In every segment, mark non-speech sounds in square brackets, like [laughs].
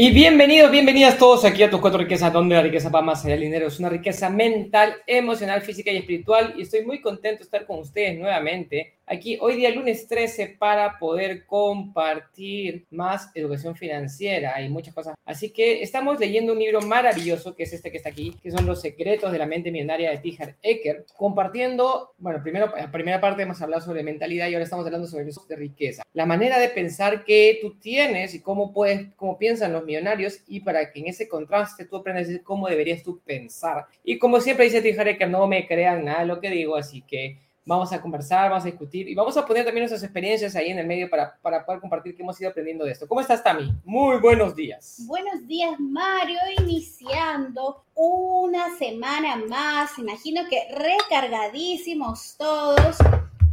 Y bienvenidos, bienvenidas todos aquí a tus cuatro riquezas, donde la riqueza va más allá del dinero. Es una riqueza mental, emocional, física y espiritual. Y estoy muy contento de estar con ustedes nuevamente aquí hoy día lunes 13 para poder compartir más educación financiera y muchas cosas. Así que estamos leyendo un libro maravilloso que es este que está aquí, que son Los secretos de la mente millonaria de Tijar Ecker, compartiendo, bueno, primero, la primera parte hemos hablado sobre mentalidad y ahora estamos hablando sobre de riqueza. La manera de pensar que tú tienes y cómo puedes, cómo piensan los millonarios y para que en ese contraste tú aprendas cómo deberías tú pensar. Y como siempre dice Tijar Ecker, no me crean nada de lo que digo, así que vamos a conversar, vamos a discutir y vamos a poner también nuestras experiencias ahí en el medio para, para poder compartir qué hemos ido aprendiendo de esto. ¿Cómo estás, Tami? Muy buenos días. Buenos días, Mario. Iniciando una semana más. Imagino que recargadísimos todos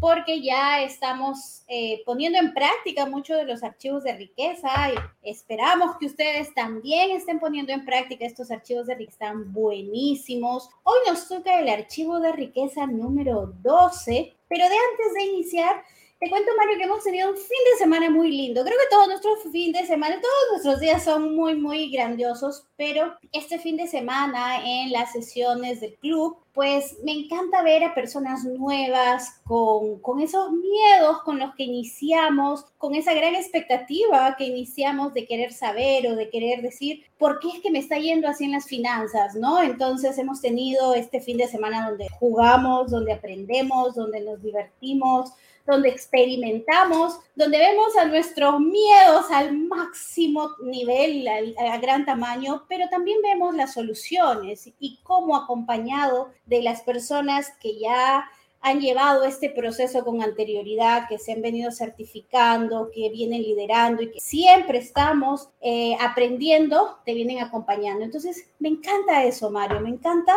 porque ya estamos eh, poniendo en práctica muchos de los archivos de riqueza y esperamos que ustedes también estén poniendo en práctica estos archivos de riqueza, están buenísimos. Hoy nos toca el archivo de riqueza número 12, pero de antes de iniciar, te cuento, Mario, que hemos tenido un fin de semana muy lindo. Creo que todos nuestros fin de semana, todos nuestros días son muy, muy grandiosos, pero este fin de semana en las sesiones del club, pues me encanta ver a personas nuevas con, con esos miedos con los que iniciamos, con esa gran expectativa que iniciamos de querer saber o de querer decir, ¿por qué es que me está yendo así en las finanzas? ¿No? Entonces hemos tenido este fin de semana donde jugamos, donde aprendemos, donde nos divertimos donde experimentamos, donde vemos a nuestros miedos al máximo nivel, a gran tamaño, pero también vemos las soluciones y cómo acompañado de las personas que ya han llevado este proceso con anterioridad, que se han venido certificando, que vienen liderando y que siempre estamos eh, aprendiendo, te vienen acompañando. Entonces, me encanta eso, Mario, me encanta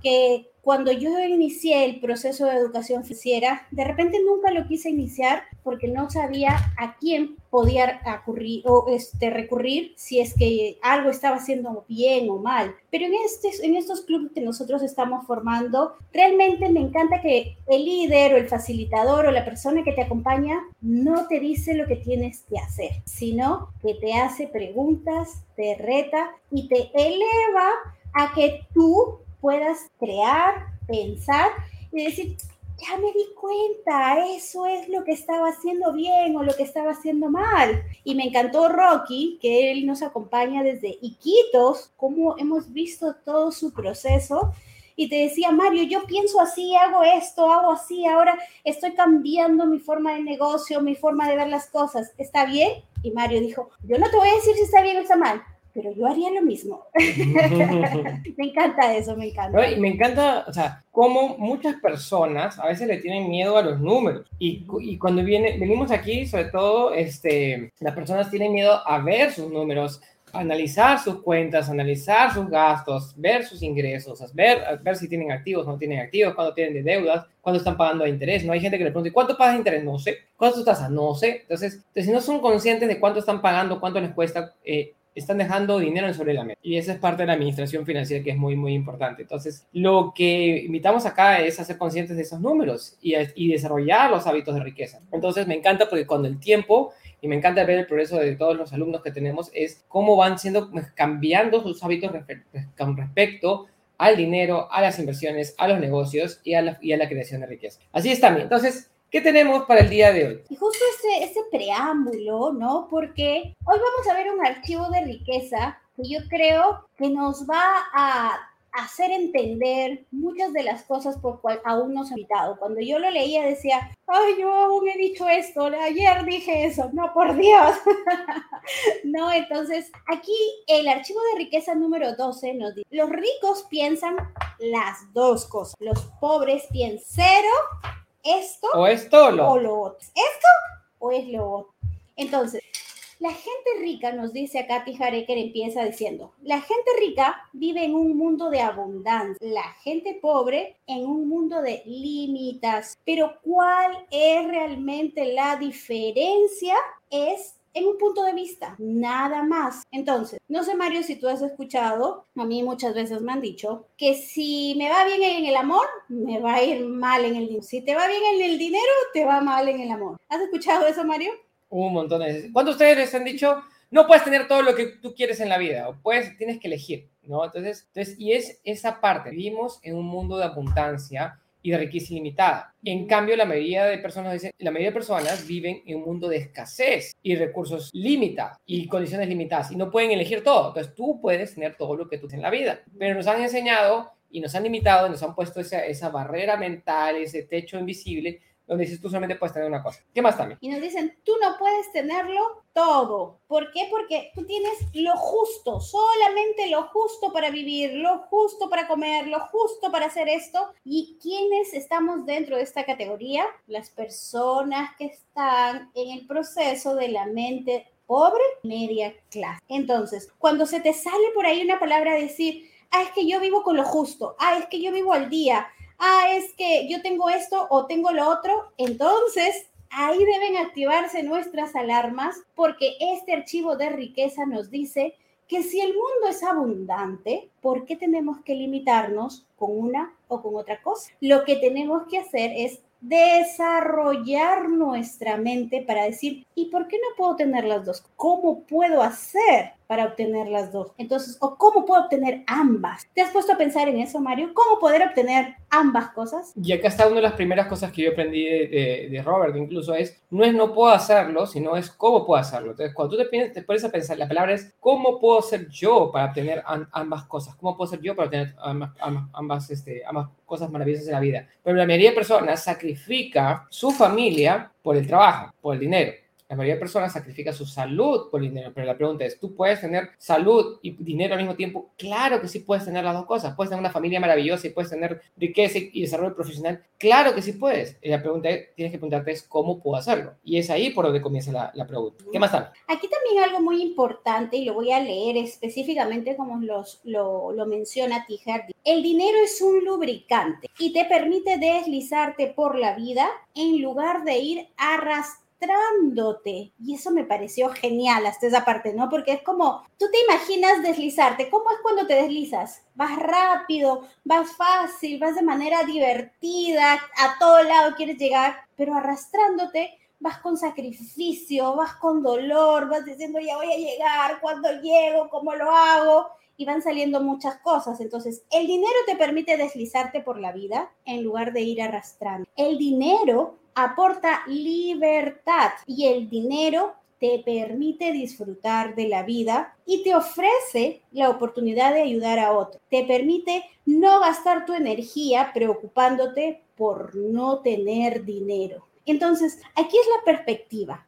que cuando yo inicié el proceso de educación financiera, de repente nunca lo quise iniciar porque no sabía a quién podía ocurrir, o este, recurrir si es que algo estaba haciendo bien o mal. Pero en, este, en estos clubes que nosotros estamos formando, realmente me encanta que el líder o el facilitador o la persona que te acompaña no te dice lo que tienes que hacer, sino que te hace preguntas, te reta y te eleva a que tú puedas crear, pensar y decir, ya me di cuenta, eso es lo que estaba haciendo bien o lo que estaba haciendo mal. Y me encantó Rocky, que él nos acompaña desde Iquitos, cómo hemos visto todo su proceso. Y te decía, Mario, yo pienso así, hago esto, hago así, ahora estoy cambiando mi forma de negocio, mi forma de ver las cosas. ¿Está bien? Y Mario dijo, yo no te voy a decir si está bien o está mal, pero yo haría lo mismo. [laughs] me encanta eso, me encanta. Y me encanta, o sea, cómo muchas personas a veces le tienen miedo a los números. Y, y cuando viene, venimos aquí, sobre todo, este, las personas tienen miedo a ver sus números, analizar sus cuentas, analizar sus gastos, ver sus ingresos, ver, ver si tienen activos no tienen activos, cuándo tienen de deudas, cuándo están pagando de interés. No hay gente que le pregunte, ¿cuánto pagas de interés? No sé. ¿Cuánto tasas? No sé. Entonces, si no son conscientes de cuánto están pagando, cuánto les cuesta, eh, están dejando dinero sobre la mesa. Y esa es parte de la administración financiera que es muy, muy importante. Entonces, lo que invitamos acá es a ser conscientes de esos números y, desarrollar los hábitos de riqueza. Entonces, me encanta porque con el tiempo, y me encanta ver el progreso de todos los alumnos que tenemos, es cómo van siendo, pues, cambiando sus hábitos con respecto al dinero, a las inversiones, a los negocios y a la, y a la creación de riqueza. Así es también. Entonces, ¿Qué tenemos para el día de hoy? Y justo ese, ese preámbulo, ¿no? Porque hoy vamos a ver un archivo de riqueza que yo creo que nos va a hacer entender muchas de las cosas por cual aún nos ha invitado. Cuando yo lo leía decía, ay, yo aún he dicho esto, ayer dije eso, no, por Dios. [laughs] no, entonces aquí el archivo de riqueza número 12 nos dice, los ricos piensan las dos cosas, los pobres piensan cero esto o esto o lo otro. ¿Esto o es lo otro? Entonces, la gente rica, nos dice acá Tijareker, empieza diciendo, la gente rica vive en un mundo de abundancia, la gente pobre en un mundo de limitas. Pero ¿cuál es realmente la diferencia? Es en un punto de vista, nada más. Entonces, no sé Mario si tú has escuchado, a mí muchas veces me han dicho, que si me va bien en el amor, me va a ir mal en el dinero. Si te va bien en el dinero, te va mal en el amor. ¿Has escuchado eso, Mario? Un montón de veces. ¿Cuántos de ustedes les han dicho, no puedes tener todo lo que tú quieres en la vida, o puedes, tienes que elegir, ¿no? Entonces, entonces, y es esa parte, vivimos en un mundo de abundancia y de riqueza ilimitada. En cambio, la mayoría de personas dicen, la mayoría de personas viven en un mundo de escasez y recursos limitados y condiciones limitadas y no pueden elegir todo. Entonces, tú puedes tener todo lo que tú tienes en la vida, pero nos han enseñado y nos han limitado, nos han puesto esa, esa barrera mental, ese techo invisible donde dices tú solamente puedes tener una cosa. ¿Qué más también? Y nos dicen, tú no puedes tenerlo todo. ¿Por qué? Porque tú tienes lo justo, solamente lo justo para vivir, lo justo para comer, lo justo para hacer esto. ¿Y quiénes estamos dentro de esta categoría? Las personas que están en el proceso de la mente pobre, media clase. Entonces, cuando se te sale por ahí una palabra decir, ah, es que yo vivo con lo justo, ah, es que yo vivo al día, ah, es que yo tengo esto o tengo lo otro, entonces ahí deben activarse nuestras alarmas porque este archivo de riqueza nos dice que si el mundo es abundante, ¿por qué tenemos que limitarnos con una o con otra cosa? Lo que tenemos que hacer es desarrollar nuestra mente para decir, ¿y por qué no puedo tener las dos? ¿Cómo puedo hacer para obtener las dos? Entonces, ¿o cómo puedo obtener ambas? ¿Te has puesto a pensar en eso, Mario? ¿Cómo poder obtener ambas cosas? Y acá está una de las primeras cosas que yo aprendí de, Robert, incluso es, no es no puedo hacerlo, sino es cómo puedo hacerlo. Entonces, cuando tú te, te pones a pensar, la palabra es, ¿cómo puedo ser yo para obtener ambas cosas? ¿Cómo puedo ser yo para obtener ambas, ambas, este, ambas cosas maravillosas de la vida? Pero la mayoría de personas sacrifica su familia por el trabajo, por el dinero. La mayoría de personas sacrifica su salud por el dinero, pero la pregunta es, ¿tú puedes tener salud y dinero al mismo tiempo? Claro que sí puedes tener las dos cosas. Puedes tener una familia maravillosa y puedes tener riqueza y desarrollo profesional. Claro que sí puedes. La pregunta es, tienes que preguntarte es, ¿cómo puedo hacerlo? Y es ahí por donde comienza la, pregunta. ¿Qué más está? Aquí también algo muy importante, y lo voy a leer específicamente como los, lo, lo menciona Tijer. El dinero es un lubricante y te permite deslizarte por la vida en lugar de ir arrastrando y eso me pareció genial hasta esa parte, ¿no? Porque es como, tú te imaginas deslizarte. ¿Cómo es cuando te deslizas? Vas rápido, vas fácil, vas de manera divertida, a todo lado quieres llegar, pero arrastrándote vas con sacrificio, vas con dolor, vas diciendo ya voy a llegar, cuando llego, cómo lo hago, y van saliendo muchas cosas. Entonces, el dinero te permite deslizarte por la vida en lugar de ir arrastrando. El dinero aporta libertad y el dinero te permite disfrutar de la vida y te ofrece la oportunidad de ayudar a otro. Te permite no gastar tu energía preocupándote por no tener dinero. Entonces, aquí es la perspectiva.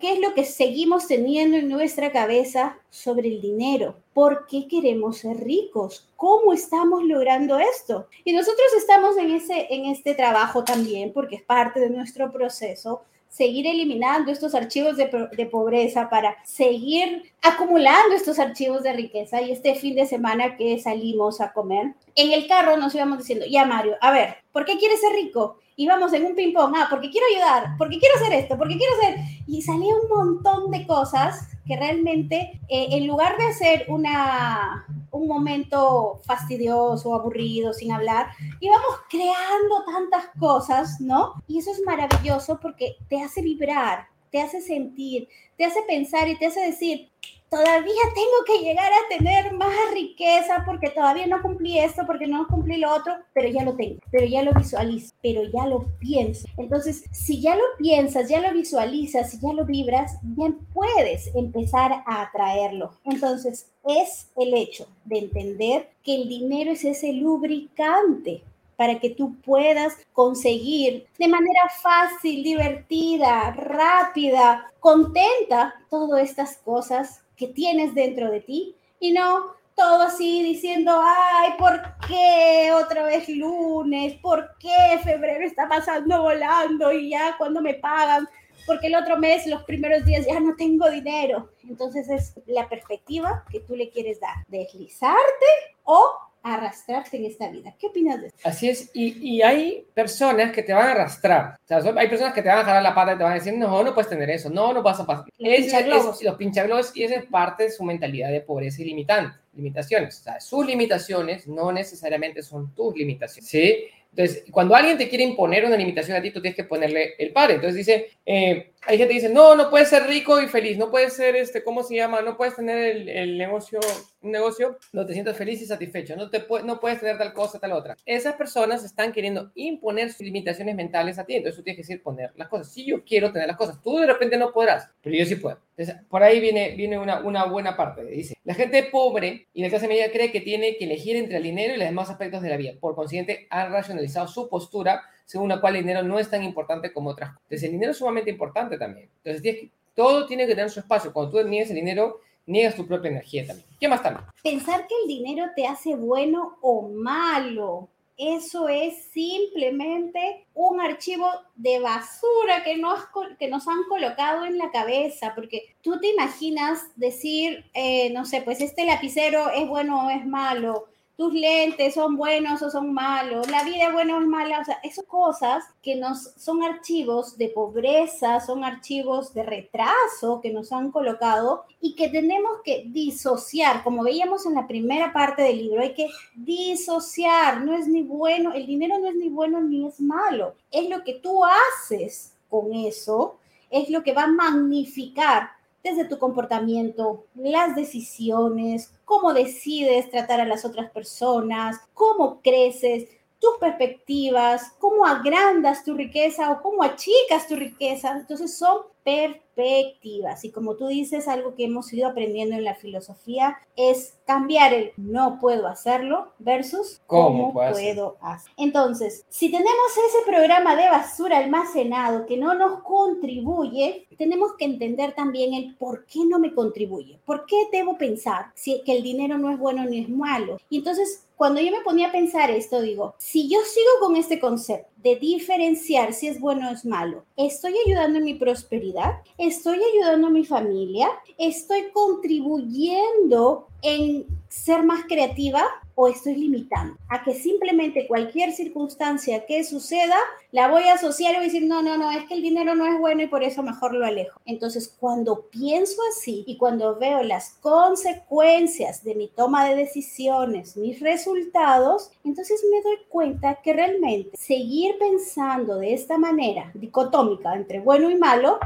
¿Qué es lo que seguimos teniendo en nuestra cabeza sobre el dinero? ¿Por qué queremos ser ricos? ¿Cómo estamos logrando esto? Y nosotros estamos en, ese, en este trabajo también porque es parte de nuestro proceso seguir eliminando estos archivos de, de, pobreza, para seguir acumulando estos archivos de riqueza. Y este fin de semana que salimos a comer, en el carro nos íbamos diciendo, ya Mario, a ver, ¿por qué quieres ser rico? Íbamos en un ping-pong, ah, porque quiero ayudar, porque quiero hacer esto, porque quiero hacer... Y salía un montón de cosas que realmente, eh, en lugar de hacer una, un momento fastidioso, aburrido, sin hablar, íbamos creando tantas cosas, ¿no? Y eso es maravilloso porque te hace vibrar, te hace sentir, te hace pensar y te hace decir, todavía tengo que llegar a tener más riqueza porque todavía no cumplí esto, porque no cumplí lo otro, pero ya lo tengo, pero ya lo visualizo, pero ya lo pienso. Entonces, si ya lo piensas, ya lo visualizas, ya lo vibras, bien puedes empezar a atraerlo. Entonces, es el hecho de entender que el dinero es ese lubricante para que tú puedas conseguir de manera fácil, divertida, rápida, contenta, todas estas cosas que tienes dentro de ti y no todo así diciendo, ay, ¿por qué otra vez lunes? ¿Por qué febrero está pasando volando y ya cuando me pagan? Porque el otro mes, los primeros días, ya no tengo dinero. Entonces es la perspectiva que tú le quieres dar, deslizarte o arrastrarse en esta vida. ¿Qué opinas de eso? Así es, y, y, hay personas que te van a arrastrar. O sea, hay personas que te van a jalar la pata y te van a decir, no, no puedes tener eso, no, no vas a pasar. Los pinchaglobos. los pinchaglobos, y esa es parte de su mentalidad de pobreza y limitante, limitaciones. O sea, sus limitaciones no necesariamente son tus limitaciones, ¿sí? Entonces, cuando alguien te quiere imponer una limitación a ti, tú tienes que ponerle el par. Entonces dice, eh, hay gente que dice, no, no puedes ser rico y feliz, no puedes ser, este, ¿cómo se llama? No puedes tener el, el negocio, un negocio, no te sientas feliz y satisfecho, no, te no puedes tener tal cosa, tal otra. Esas personas están queriendo imponer sus limitaciones mentales a ti, entonces tú tienes que decir poner las cosas. Si yo quiero tener las cosas, tú de repente no podrás, pero yo sí puedo. Entonces, por ahí viene, viene una, una buena parte. Dice, la gente pobre y la clase media cree que tiene que elegir entre el dinero y los demás aspectos de la vida. Por consiguiente, han racionalizado su postura según la cual el dinero no es tan importante como otras cosas. El dinero es sumamente importante también. Entonces, todo tiene que tener su espacio. Cuando tú niegas el dinero, niegas tu propia energía también. ¿Qué más también? Pensar que el dinero te hace bueno o malo. Eso es simplemente un archivo de basura que nos, que nos han colocado en la cabeza, porque tú te imaginas decir, eh, no sé, pues este lapicero es bueno o es malo, tus lentes son buenos o son malos, la vida es buena o es mala, o sea, esas cosas que nos son archivos de pobreza, son archivos de retraso que nos han colocado y que tenemos que disociar, como veíamos en la primera parte del libro, hay que disociar, no es ni bueno, el dinero no es ni bueno ni es malo, es lo que tú haces con eso, es lo que va a magnificar desde tu comportamiento, las decisiones, cómo decides tratar a las otras personas, cómo creces, tus perspectivas, cómo agrandas tu riqueza o cómo achicas tu riqueza. Entonces son perspectivas. Y como tú dices, algo que hemos ido aprendiendo en la filosofía es cambiar el no puedo hacerlo versus cómo, puedo hacer. Entonces, si tenemos ese programa de basura almacenado que no nos contribuye, tenemos que entender también el por qué no me contribuye. ¿Por qué debo pensar si, que el dinero no es bueno ni es malo? Y entonces cuando yo me ponía a pensar esto, digo, si yo sigo con este concepto de diferenciar si es bueno o es malo, ¿estoy ayudando en mi prosperidad? ¿Estoy ayudando a mi familia? ¿Estoy contribuyendo en ser más creativa o estoy limitando a que simplemente cualquier circunstancia que suceda la voy a asociar y voy a decir, no, no, no, es que el dinero no es bueno y por eso mejor lo alejo. Entonces, cuando pienso así y cuando veo las consecuencias de mi toma de decisiones, mis resultados, entonces me doy cuenta que realmente seguir pensando de esta manera dicotómica entre bueno y malo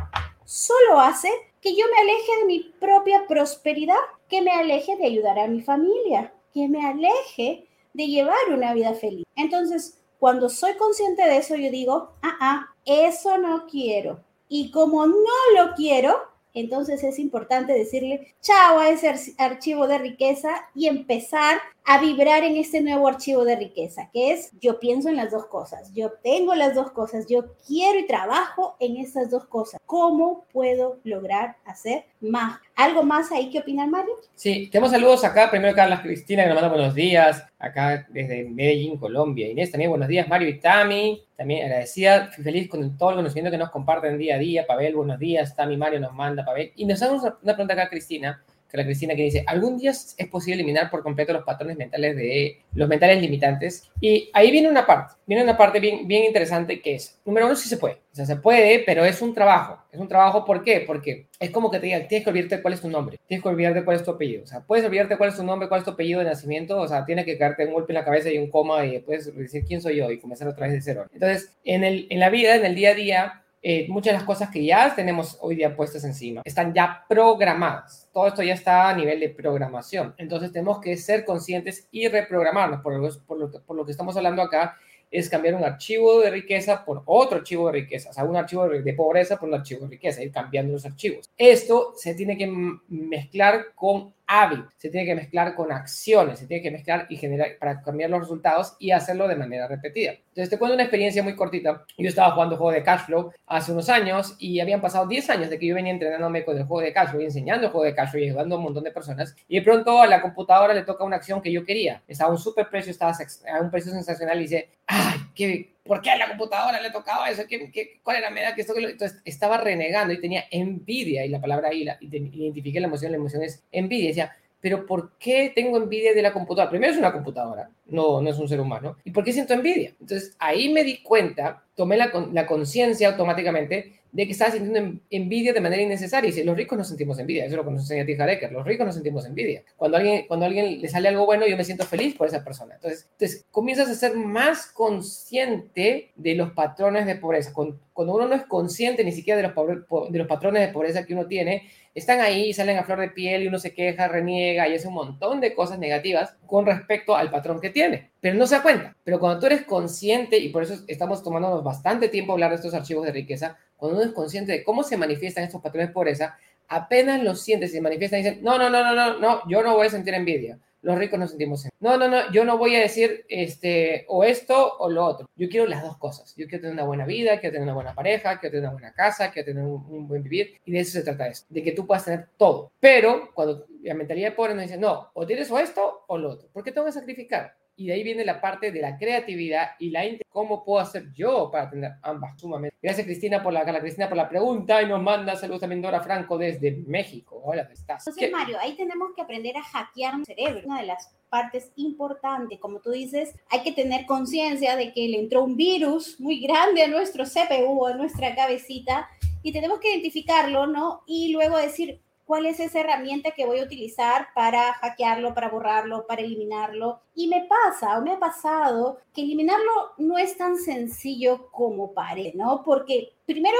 solo hace que yo me aleje de mi propia prosperidad, que me aleje de ayudar a mi familia, que me aleje de llevar una vida feliz. Entonces, cuando soy consciente de eso, yo digo, ah, ah, eso no quiero. Y como no lo quiero, entonces es importante decirle chao a ese archivo de riqueza y empezar a vibrar en este nuevo archivo de riqueza, que es yo pienso en las dos cosas, yo tengo las dos cosas, yo quiero y trabajo en estas dos cosas. ¿Cómo puedo lograr hacer más? ¿Algo más ahí que opinar, Mario? Sí, tenemos saludos acá. Primero, Carla Cristina, que nos manda buenos días, acá desde Medellín, Colombia. Inés, también buenos días. Mario y Tami, también agradecida, feliz con todo el conocimiento que nos comparten día a día. Pavel, buenos días. Tami Mario nos manda, Pavel. Y nos hace una pregunta acá, Cristina que la Cristina que dice, ¿algún día es posible eliminar por completo los patrones mentales de los mentales limitantes? Y ahí viene una parte, viene una parte bien, bien interesante que es, número uno, sí se puede, o sea, se puede, pero es un trabajo, es un trabajo, ¿por qué? Porque es como que te digan, tienes que olvidarte cuál es tu nombre, tienes que olvidarte cuál es tu apellido, o sea, puedes olvidarte cuál es tu nombre, cuál es tu apellido de nacimiento, o sea, tiene que caerte un golpe en la cabeza y un coma y después decir quién soy yo y comenzar otra vez de cero. Entonces, en, el, en la vida, en el día a día, eh, muchas de las cosas que ya tenemos hoy día puestas encima están ya programadas. Todo esto ya está a nivel de programación. Entonces tenemos que ser conscientes y reprogramarnos. Por lo, por lo, por lo que estamos hablando acá, es cambiar un archivo de riqueza por otro archivo de riqueza, o sea, un archivo de pobreza por un archivo de riqueza, ir cambiando los archivos. Esto se tiene que mezclar con hábil, se tiene que mezclar con acciones, se tiene que mezclar y generar para cambiar los resultados y hacerlo de manera repetida. Entonces te cuento una experiencia muy cortita. Yo estaba jugando juego de cash flow hace unos años y habían pasado 10 años de que yo venía entrenándome con el juego de cash flow y enseñando el juego de cash flow y ayudando a un montón de personas y de pronto a la computadora le toca una acción que yo quería. Estaba a un super precio, estaba a un precio sensacional y dice, ay, qué, ¿por qué a la computadora le tocaba eso? ¿Qué, cuál era la que esto? Entonces estaba renegando y tenía envidia y la palabra ahí, la, identifiqué la emoción, la emoción es envidia pero ¿por qué tengo envidia de la computadora? Primero es una computadora, no, no es un ser humano. ¿Y por qué siento envidia? Entonces ahí me di cuenta tomé la, la conciencia automáticamente de que estaba sintiendo envidia de manera innecesaria. Y si los ricos no sentimos envidia, eso es lo que nos enseña T. Hareker, los ricos no sentimos envidia. Cuando a alguien, cuando a alguien le sale algo bueno, yo me siento feliz por esa persona. Entonces, entonces comienzas a ser más consciente de los patrones de pobreza. Cuando, uno no es consciente ni siquiera de los, de los patrones de pobreza que uno tiene, están ahí, salen a flor de piel y uno se queja, reniega y hace un montón de cosas negativas con respecto al patrón que tiene, pero no se da cuenta. Pero cuando tú eres consciente, y por eso estamos tomándonos bastante tiempo hablar de estos archivos de riqueza, cuando uno es consciente de cómo se manifiestan estos patrones de pobreza, apenas los sientes y se manifiestan y dicen, no, no, no, no, no, no, yo no voy a sentir envidia los ricos nos sentimos en. No, no, no, yo no voy a decir este, o esto o lo otro. Yo quiero las dos cosas. Yo quiero tener una buena vida, quiero tener una buena pareja, quiero tener una buena casa, quiero tener un, buen vivir. Y de eso se trata esto, de que tú puedas tener todo. Pero cuando la mentalidad de pobre nos dice, no, o tienes o esto o lo otro. ¿Por qué tengo que sacrificar? Y de ahí viene la parte de la creatividad y la cómo puedo hacer yo para tener ambas sumamente. Gracias Cristina por la Cristina por la pregunta y nos manda saludos también Dora Franco desde México. Hola, ¿cómo estás? Entonces, Mario, ahí tenemos que aprender a hackear un cerebro. Una de las partes importantes, como tú dices, hay que tener conciencia de que le entró un virus muy grande a nuestro CPU, a nuestra cabecita, y tenemos que identificarlo, ¿no? Y luego decir, cuál es esa herramienta que voy a utilizar para hackearlo, para borrarlo, para eliminarlo. Y me pasa o me ha pasado que eliminarlo no es tan sencillo como parece, ¿no? Porque primero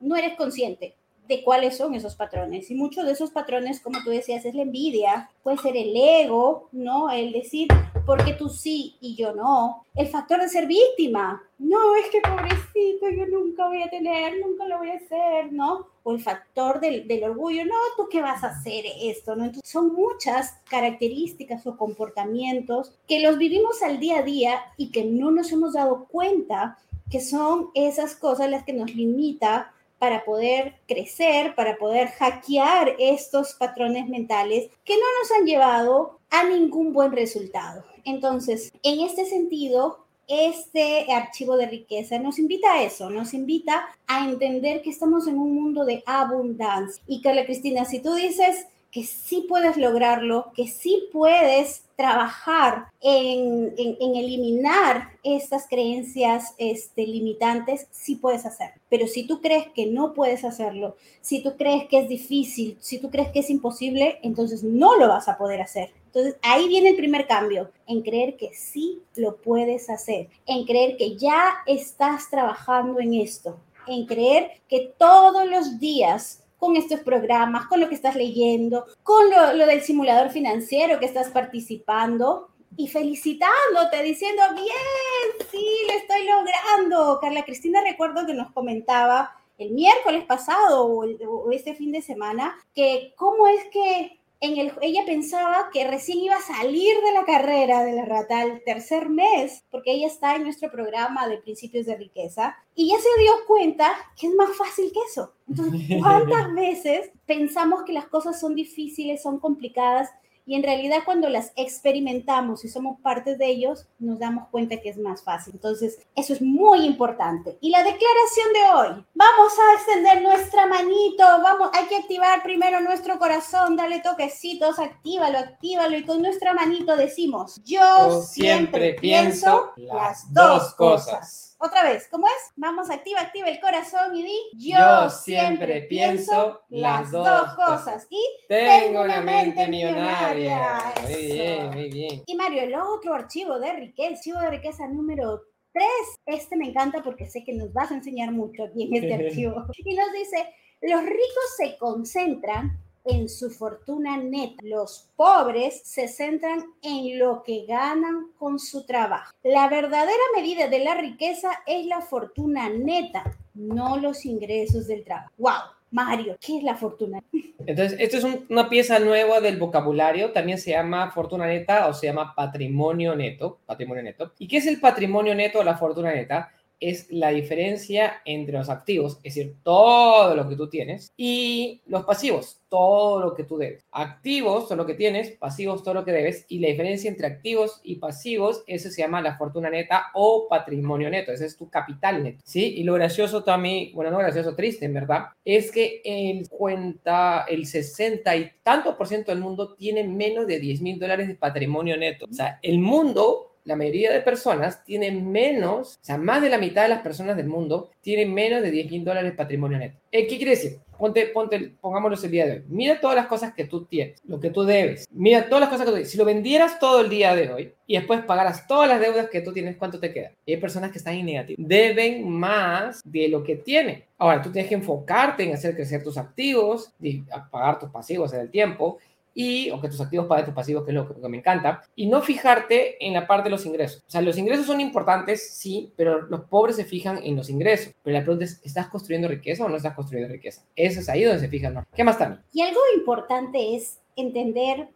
no eres consciente de cuáles son esos patrones. Y muchos de esos patrones, como tú decías, es la envidia, puede ser el ego, ¿no? El decir, ¿por qué tú sí y yo no? El factor de ser víctima. No, es que pobrecito, yo nunca voy a tener, nunca lo voy a hacer, ¿no? O el factor del, del orgullo, no, tú qué vas a hacer esto, ¿no? Entonces, son muchas características o comportamientos que los vivimos al día a día y que no nos hemos dado cuenta que son esas cosas las que nos limita para poder crecer, para poder hackear estos patrones mentales que no nos han llevado a ningún buen resultado. Entonces, en este sentido, este archivo de riqueza nos invita a eso, nos invita a entender que estamos en un mundo de abundancia. Y Carla Cristina, si tú dices que sí puedes lograrlo, que sí puedes trabajar en, eliminar estas creencias este, limitantes, sí puedes hacerlo. Pero si tú crees que no puedes hacerlo, si tú crees que es difícil, si tú crees que es imposible, entonces no lo vas a poder hacer. Entonces ahí viene el primer cambio, en creer que sí lo puedes hacer, en creer que ya estás trabajando en esto, en creer que todos los días con estos programas, con lo que estás leyendo, con lo, del simulador financiero que estás participando y felicitándote, diciendo, bien, sí, lo estoy logrando. Carla Cristina, recuerdo que nos comentaba el miércoles pasado o, este fin de semana que cómo es que ella pensaba que recién iba a salir de la carrera de la rata al tercer mes, porque ella está en nuestro programa de principios de riqueza, y ya se dio cuenta que es más fácil que eso. Entonces, [laughs] ¿cuántas veces pensamos que las cosas son difíciles, son complicadas, y en realidad cuando las experimentamos y somos parte de ellos, nos damos cuenta que es más fácil. Entonces, eso es muy importante. Y la declaración de hoy, vamos a extender nuestra manito, vamos, hay que activar primero nuestro corazón, dale toquecitos, actívalo, actívalo y con nuestra manito decimos, yo, siempre, pienso las dos cosas. Otra vez, ¿cómo es? Vamos, activa, activa el corazón y di, yo, siempre pienso las dos cosas. Y tengo una mente millonaria. Muy bien, muy bien. Y Mario, el otro archivo de riqueza, archivo de riqueza número 3, este me encanta porque sé que nos vas a enseñar mucho aquí en este [laughs] archivo. Y nos dice, los ricos se concentran en su fortuna neta. Los pobres se centran en lo que ganan con su trabajo. La verdadera medida de la riqueza es la fortuna neta, no los ingresos del trabajo. ¡Wow! Mario, ¿qué es la fortuna? Entonces, esto es una pieza nueva del vocabulario, también se llama fortuna neta o se llama patrimonio neto, patrimonio neto. ¿Y qué es el patrimonio neto o la fortuna neta? Es la diferencia entre los activos, es decir, todo lo que tú tienes, y los pasivos, todo lo que tú debes. Activos, todo lo que tienes, pasivos, todo lo que debes, y la diferencia entre activos y pasivos, eso se llama la fortuna neta o patrimonio neto, ese es tu capital neto, ¿sí? Y lo gracioso también, bueno, no gracioso, triste, en verdad, es que el cuenta, el 60 y tanto por ciento del mundo tiene menos de 10 mil dólares de patrimonio neto. O sea, el mundo la mayoría de personas tienen menos, o sea, más de la mitad de las personas del mundo tienen menos de 10 mil dólares patrimonio neto. Eh, ¿Qué quiere decir? Ponte, ponte, pongámoslo el día de hoy. Mira todas las cosas que tú tienes, lo que tú debes. Mira todas las cosas que tú tienes. Si lo vendieras todo el día de hoy y después pagaras todas las deudas que tú tienes, ¿cuánto te queda? Y hay personas que están en negativo. Deben más de lo que tienen. Ahora, tú tienes que enfocarte en hacer crecer tus activos, y pagar tus pasivos en el tiempo y, o que tus activos paguen tus pasivos, que es lo que, me encanta, y no fijarte en la parte de los ingresos. O sea, los ingresos son importantes, sí, pero los pobres se fijan en los ingresos. Pero la pregunta es, ¿estás construyendo riqueza o no estás construyendo riqueza? Eso es ahí donde se fijan, ¿no? ¿Qué más también? Y algo importante es entender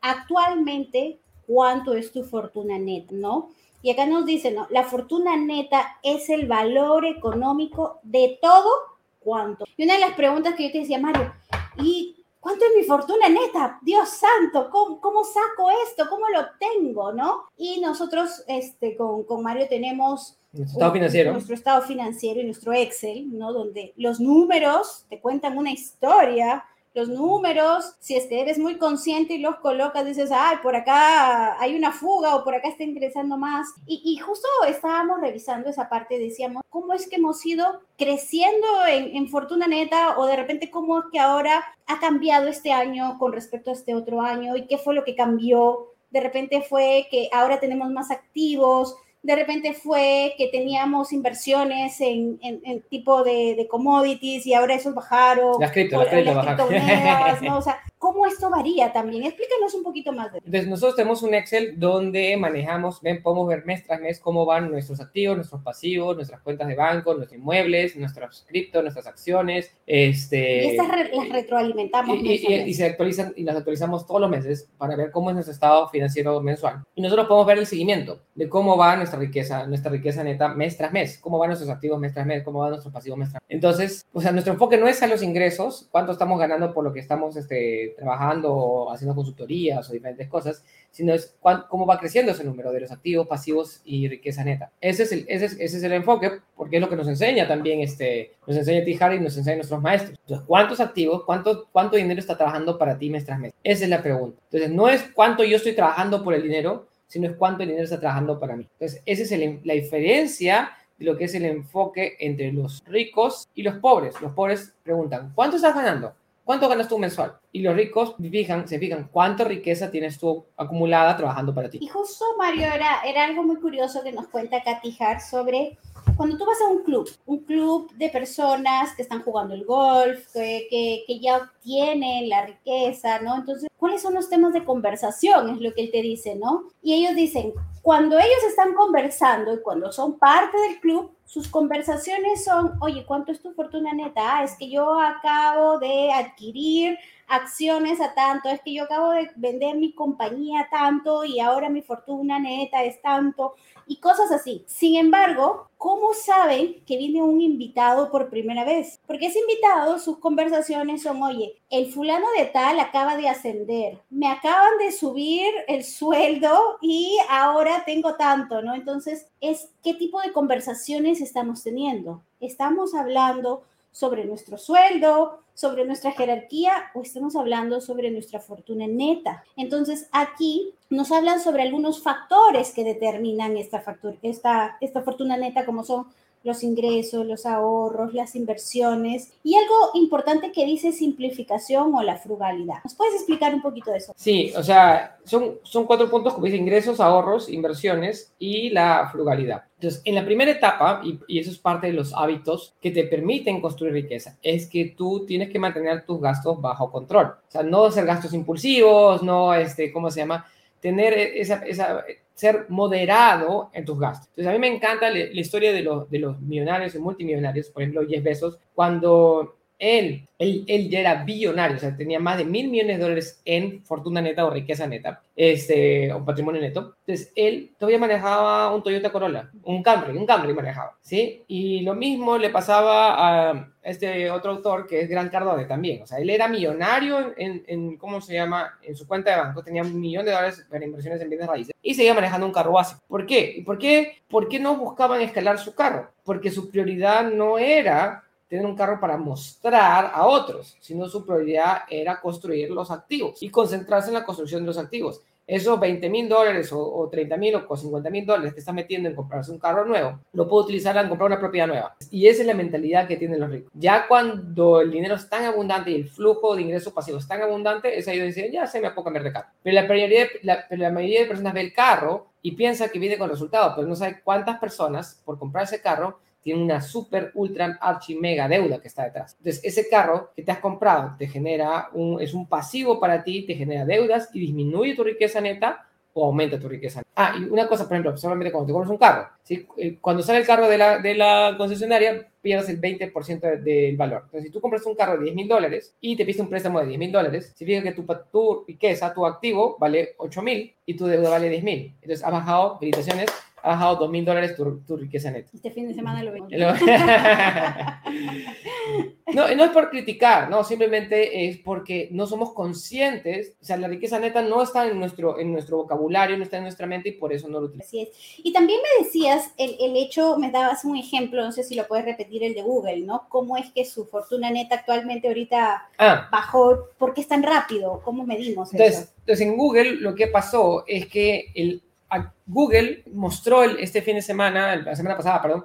actualmente cuánto es tu fortuna neta, ¿no? Y acá nos dice, ¿no? La fortuna neta es el valor económico de todo cuánto. Y una de las preguntas que yo te decía, Mario, ¿y ¿Cuánto es mi fortuna neta? Dios santo, ¿cómo, saco esto? ¿Cómo lo obtengo? ¿No? Y nosotros este, con, con Mario tenemos nuestro estado financiero. Nuestro estado financiero y nuestro Excel, ¿no? Donde los números te cuentan una historia los números, si es eres muy consciente y los colocas, dices, ay, por acá hay una fuga o por acá está ingresando más. Y, justo estábamos revisando esa parte, decíamos, ¿cómo es que hemos ido creciendo en, en Fortuna Neta o de repente cómo es que ahora ha cambiado este año con respecto a este otro año y qué fue lo que cambió? De repente fue que ahora tenemos más activos, de repente fue que teníamos inversiones en, en, tipo de, de, commodities y ahora esos bajaron. Las cripto, las cripto bajaron. [laughs] ¿no? O sea, ¿cómo esto varía también? Explícanos un poquito más de Entonces, nosotros tenemos un Excel donde manejamos, ven, podemos ver mes tras mes cómo van nuestros activos, nuestros pasivos, nuestras cuentas de banco, nuestros inmuebles, nuestros cripto, nuestras acciones. Este, y estas las retroalimentamos. Y, y, se actualizan y las actualizamos todos los meses para ver cómo es nuestro estado financiero mensual. Y nosotros podemos ver el seguimiento de cómo va nuestra riqueza, nuestra riqueza neta mes tras mes, cómo van nuestros activos mes tras mes, cómo van nuestros pasivos mes tras mes. Entonces, o sea, nuestro enfoque no es a los ingresos, cuánto estamos ganando por lo que estamos este, trabajando o haciendo consultorías o diferentes cosas, sino es cómo va creciendo ese número de los activos, pasivos y riqueza neta. Ese es el, ese es, ese es el enfoque, porque es lo que nos enseña también, este, nos enseña T. Harry y nos enseña nuestros maestros. Entonces, ¿cuántos activos, cuánto, cuánto dinero está trabajando para ti mes tras mes? Esa es la pregunta. Entonces, no es cuánto yo estoy trabajando por el dinero, sino es cuánto dinero está trabajando para mí. Entonces, esa es la diferencia de lo que es el enfoque entre los ricos y los pobres. Los pobres preguntan, ¿cuánto estás ganando? ¿Cuánto ganas tú mensual? Y los ricos fijan, se fijan cuánta riqueza tienes tú acumulada trabajando para ti. Y justo, Mario, era, era algo muy curioso que nos cuenta Katy Hart sobre cuando tú vas a un club, un club de personas que están jugando el golf, que, que, que ya obtienen la riqueza, ¿no? Entonces, ¿cuáles son los temas de conversación? Es lo que él te dice, ¿no? Y ellos dicen, cuando ellos están conversando y cuando son parte del club, sus conversaciones son, oye, ¿cuánto es tu fortuna neta? Ah, es que yo acabo de adquirir acciones a tanto, es que yo acabo de vender mi compañía tanto y ahora mi fortuna neta es tanto y cosas así. Sin embargo, ¿cómo saben que viene un invitado por primera vez? Porque ese invitado, sus conversaciones son, oye, el fulano de tal acaba de ascender, me acaban de subir el sueldo y ahora tengo tanto, ¿no? Entonces, es qué tipo de conversaciones estamos teniendo. Estamos hablando sobre nuestro sueldo, sobre nuestra jerarquía o estamos hablando sobre nuestra fortuna neta. Entonces aquí nos hablan sobre algunos factores que determinan esta, esta, esta fortuna neta, como son los ingresos, los ahorros, las inversiones y algo importante que dice simplificación o la frugalidad. ¿Nos puedes explicar un poquito de eso? Sí, o sea, son, son cuatro puntos como dice ingresos, ahorros, inversiones y la frugalidad. Entonces, en la primera etapa, y, y, eso es parte de los hábitos que te permiten construir riqueza, es que tú tienes que mantener tus gastos bajo control. O sea, no hacer gastos impulsivos, no, este, ¿cómo se llama? Tener esa, esa ser moderado en tus gastos. Entonces, a mí me encanta la, historia de los, de los millonarios y multimillonarios, por ejemplo, Jeff Bezos, cuando él, él, él, ya era billonario, o sea, tenía más de mil millones de dólares en fortuna neta o riqueza neta, este, o patrimonio neto. Entonces, él todavía manejaba un Toyota Corolla, un Camry, un Camry manejaba, ¿sí? Y lo mismo le pasaba a este otro autor que es Gran Cardone también. O sea, él era millonario en, en, ¿cómo se llama? En su cuenta de banco, tenía un millón de dólares para inversiones en bienes raíces y seguía manejando un carro básico. ¿Por qué? ¿Por qué? ¿Por qué no buscaban escalar su carro? Porque su prioridad no era tener un carro para mostrar a otros, sino su prioridad era construir los activos y concentrarse en la construcción de los activos. esos 20 mil dólares o, 30 mil o 50 mil dólares que estás metiendo en comprarse un carro nuevo, lo puedo utilizar en comprar una propiedad nueva. Y esa es la mentalidad que tienen los ricos. Ya cuando el dinero es tan abundante y el flujo de ingresos pasivos es tan abundante, es ahí donde dicen, ya se me puedo cambiar de. Pero la mayoría, la, pero la mayoría de personas ve el carro y piensa que viene con resultados, pero no sabe cuántas personas por comprar ese carro tiene una super, ultra, archi, mega deuda que está detrás. Entonces, ese carro que te has comprado te genera un, es un pasivo para ti, te genera deudas y disminuye tu riqueza neta o aumenta tu riqueza. Ah, y una cosa, por ejemplo, solamente cuando te compras un carro, ¿sí? Eh, cuando sale el carro de la, de la concesionaria, pierdes el 20% del valor. Entonces, si tú compras un carro de 10 mil dólares y te pides un préstamo de 10 mil dólares, significa que tu, tu riqueza, tu activo, vale 8 mil y tu deuda vale 10 mil. Entonces, ha bajado, felicitaciones, bajado dos mil dólares tu, riqueza neta. Este fin de semana lo veo. [laughs] no, no es por criticar, no, simplemente es porque no somos conscientes, o sea, la riqueza neta no está en nuestro, en nuestro vocabulario, no está en nuestra mente y por eso no lo utilizamos. Así es. Y también me decías, el, el hecho, me dabas un ejemplo, no sé si lo puedes repetir, el de Google, ¿no? ¿Cómo es que su fortuna neta actualmente ahorita ah. bajó? ¿Por qué es tan rápido? ¿Cómo medimos entonces, eso? Entonces, en Google lo que pasó es que el Google mostró este fin de semana, la semana pasada, perdón,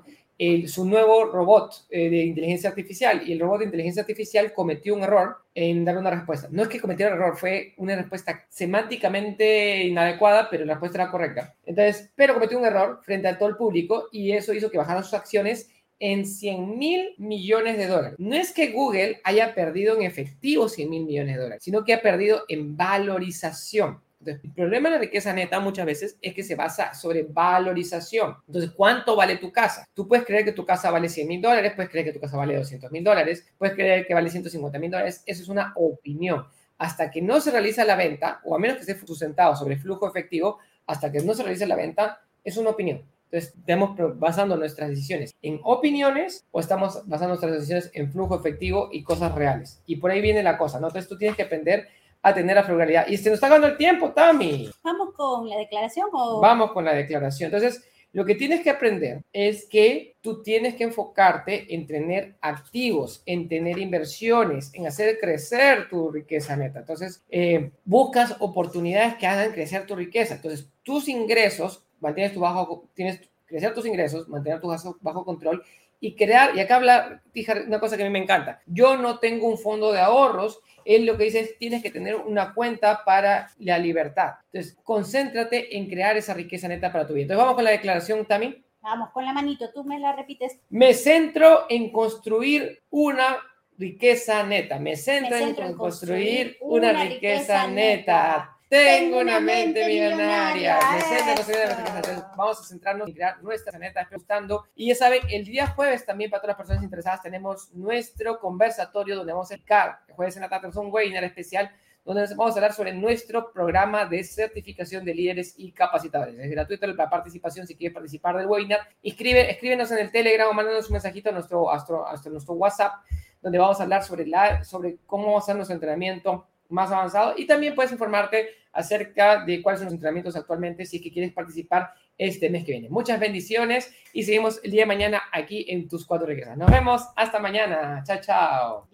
su nuevo robot eh, de inteligencia artificial y el robot de inteligencia artificial cometió un error en dar una respuesta. No es que cometiera un error, fue una respuesta semánticamente inadecuada, pero la respuesta era correcta. Entonces, pero cometió un error frente a todo el público y eso hizo que bajaran sus acciones en 100 mil millones de dólares. No es que Google haya perdido en efectivo 100 mil millones de dólares, sino que ha perdido en valorización el problema de la riqueza neta muchas veces es que se basa sobre valorización. Entonces, ¿cuánto vale tu casa? Tú puedes creer que tu casa vale 100 mil dólares, puedes creer que tu casa vale 200 mil dólares, puedes creer que vale 150 mil dólares. Eso es una opinión. Hasta que no se realiza la venta, o a menos que esté sustentado sobre flujo efectivo, hasta que no se realice la venta, es una opinión. Entonces, estamos basando nuestras decisiones en opiniones o estamos basando nuestras decisiones en flujo efectivo y cosas reales. Y por ahí viene la cosa, ¿no? Entonces, tú tienes que aprender a tener la frugalidad. Y se nos está dando el tiempo, Tami. ¿Vamos con la declaración o...? Vamos con la declaración. Entonces, lo que tienes que aprender es que tú tienes que enfocarte en tener activos, en tener inversiones, en hacer crecer tu riqueza neta. Entonces, eh, buscas oportunidades que hagan crecer tu riqueza. Entonces, tus ingresos, mantienes tu bajo, tienes crecer tus ingresos, mantener tu bajo, bajo control y crear, y acá habla, una cosa que a mí me encanta, yo no tengo un fondo de ahorros, él lo que dice es, tienes que tener una cuenta para la libertad. Entonces, concéntrate en crear esa riqueza neta para tu vida. Entonces, vamos con la declaración, Tami. Vamos, con la manito, tú me la repites. Me centro en construir una riqueza neta. Me centro, en, construir, una, riqueza, neta. Tengo una mente millonaria. Vamos a centrarnos en crear nuestra neta gustando. Y ya saben, el día jueves también para todas las personas interesadas tenemos nuestro conversatorio donde vamos a explicar, el jueves en la tarde es un webinar especial donde vamos a hablar sobre nuestro programa de certificación de líderes y capacitadores. Es gratuito la participación si quieres participar del webinar. Escribe, escríbenos en el Telegram o mándanos un mensajito a nuestro, a nuestro WhatsApp, donde vamos a hablar sobre, la, sobre cómo hacer nuestro entrenamiento más avanzado y también puedes informarte acerca de cuáles son los entrenamientos actualmente si es que quieres participar este mes que viene. Muchas bendiciones y seguimos el día de mañana aquí en Tus Cuatro Riquezas. Nos vemos hasta mañana. Chao, chao.